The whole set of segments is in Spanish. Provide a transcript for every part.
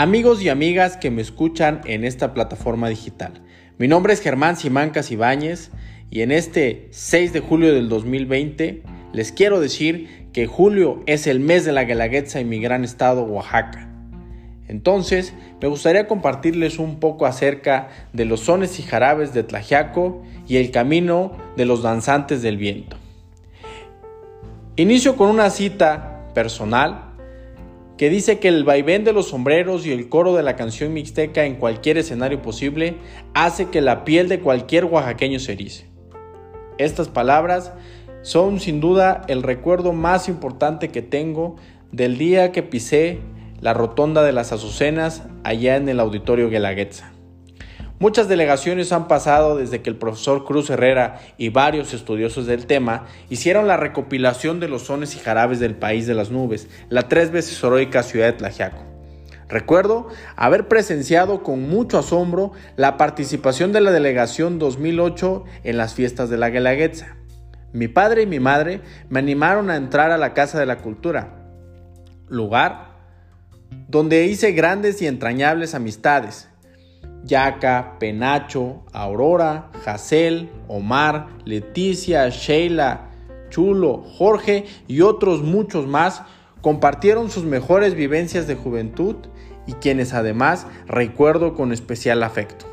Amigos y amigas que me escuchan en esta plataforma digital. Mi nombre es Germán Simancas Ibáñez y en este 6 de julio del 2020 les quiero decir que julio es el mes de la Guelaguetza en mi gran estado Oaxaca. Entonces, me gustaría compartirles un poco acerca de los sones y jarabes de Tlajiaco y el camino de los danzantes del viento. Inicio con una cita personal que dice que el vaivén de los sombreros y el coro de la canción mixteca en cualquier escenario posible hace que la piel de cualquier oaxaqueño se erice. Estas palabras son sin duda el recuerdo más importante que tengo del día que pisé la rotonda de las Azucenas allá en el auditorio Guelaguetza. Muchas delegaciones han pasado desde que el profesor Cruz Herrera y varios estudiosos del tema hicieron la recopilación de los sones y jarabes del país de las nubes, la tres veces heroica ciudad de Tlajiaco. Recuerdo haber presenciado con mucho asombro la participación de la delegación 2008 en las fiestas de la Guelaguetza. Mi padre y mi madre me animaron a entrar a la Casa de la Cultura, lugar donde hice grandes y entrañables amistades, Yaca, Penacho, Aurora, Jacel, Omar, Leticia, Sheila, Chulo, Jorge y otros muchos más compartieron sus mejores vivencias de juventud y quienes además recuerdo con especial afecto.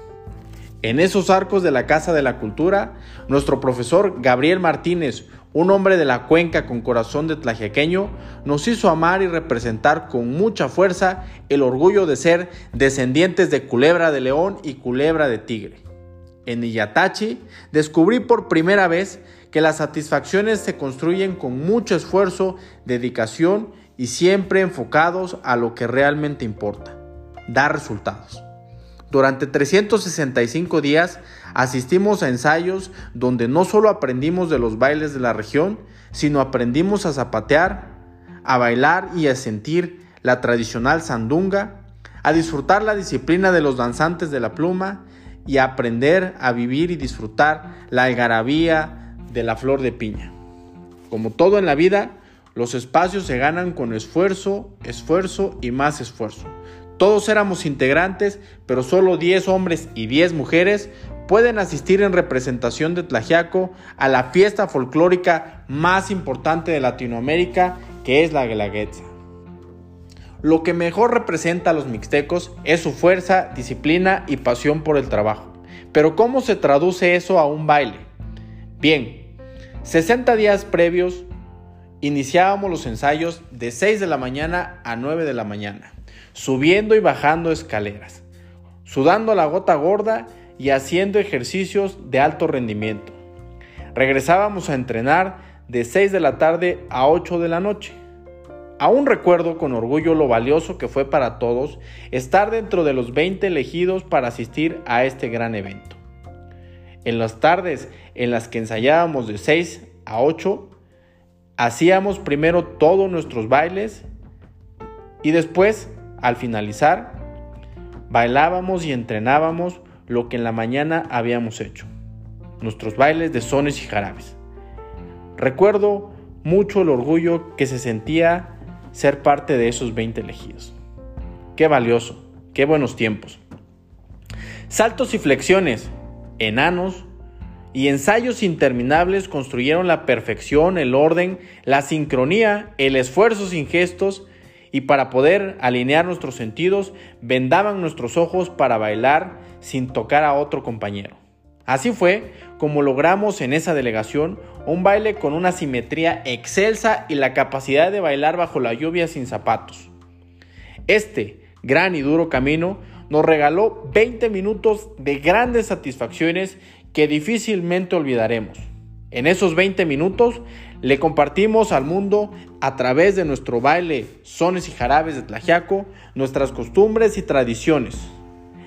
En esos arcos de la Casa de la Cultura, nuestro profesor Gabriel Martínez, un hombre de la cuenca con corazón de tlajequeño, nos hizo amar y representar con mucha fuerza el orgullo de ser descendientes de culebra de león y culebra de tigre. En Iyatachi descubrí por primera vez que las satisfacciones se construyen con mucho esfuerzo, dedicación y siempre enfocados a lo que realmente importa, dar resultados. Durante 365 días asistimos a ensayos donde no solo aprendimos de los bailes de la región, sino aprendimos a zapatear, a bailar y a sentir la tradicional sandunga, a disfrutar la disciplina de los danzantes de la pluma y a aprender a vivir y disfrutar la algarabía de la flor de piña. Como todo en la vida, los espacios se ganan con esfuerzo, esfuerzo y más esfuerzo. Todos éramos integrantes, pero solo 10 hombres y 10 mujeres pueden asistir en representación de Tlajiaco a la fiesta folclórica más importante de Latinoamérica, que es la Guelaguetza. Lo que mejor representa a los mixtecos es su fuerza, disciplina y pasión por el trabajo. Pero ¿cómo se traduce eso a un baile? Bien, 60 días previos iniciábamos los ensayos de 6 de la mañana a 9 de la mañana subiendo y bajando escaleras, sudando la gota gorda y haciendo ejercicios de alto rendimiento. Regresábamos a entrenar de 6 de la tarde a 8 de la noche. Aún recuerdo con orgullo lo valioso que fue para todos estar dentro de los 20 elegidos para asistir a este gran evento. En las tardes en las que ensayábamos de 6 a 8, hacíamos primero todos nuestros bailes y después al finalizar, bailábamos y entrenábamos lo que en la mañana habíamos hecho, nuestros bailes de sones y jarabes. Recuerdo mucho el orgullo que se sentía ser parte de esos 20 elegidos. Qué valioso, qué buenos tiempos. Saltos y flexiones, enanos y ensayos interminables construyeron la perfección, el orden, la sincronía, el esfuerzo sin gestos y para poder alinear nuestros sentidos, vendaban nuestros ojos para bailar sin tocar a otro compañero. Así fue como logramos en esa delegación un baile con una simetría excelsa y la capacidad de bailar bajo la lluvia sin zapatos. Este gran y duro camino nos regaló 20 minutos de grandes satisfacciones que difícilmente olvidaremos. En esos 20 minutos le compartimos al mundo a través de nuestro baile, sones y jarabes de Tlajiaco, nuestras costumbres y tradiciones.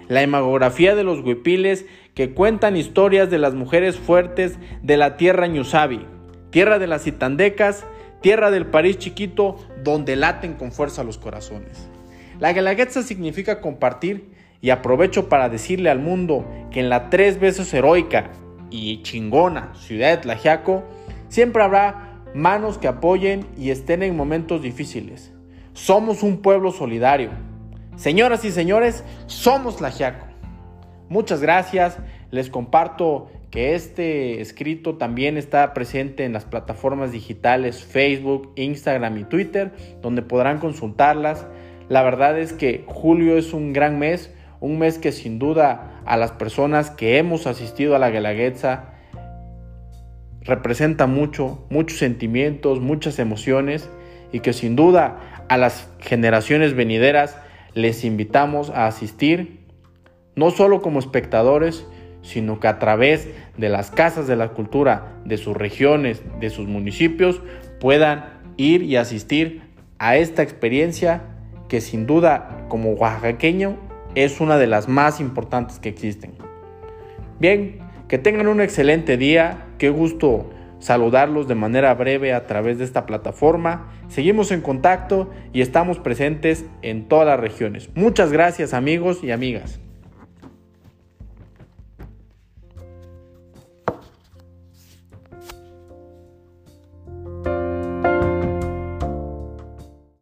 La imagografía de los huipiles que cuentan historias de las mujeres fuertes de la tierra ñusabi, tierra de las itandecas, tierra del París chiquito, donde laten con fuerza los corazones. La Guelaguetza significa compartir y aprovecho para decirle al mundo que en la tres veces heroica y chingona ciudad de Tlajiaco siempre habrá manos que apoyen y estén en momentos difíciles. Somos un pueblo solidario. Señoras y señores, somos la Giaco. Muchas gracias. Les comparto que este escrito también está presente en las plataformas digitales Facebook, Instagram y Twitter, donde podrán consultarlas. La verdad es que julio es un gran mes, un mes que sin duda a las personas que hemos asistido a la Guelaguetza representa mucho, muchos sentimientos, muchas emociones y que sin duda a las generaciones venideras les invitamos a asistir, no solo como espectadores, sino que a través de las casas de la cultura de sus regiones, de sus municipios, puedan ir y asistir a esta experiencia que sin duda como oaxaqueño es una de las más importantes que existen. Bien, que tengan un excelente día, qué gusto saludarlos de manera breve a través de esta plataforma. Seguimos en contacto y estamos presentes en todas las regiones. Muchas gracias amigos y amigas.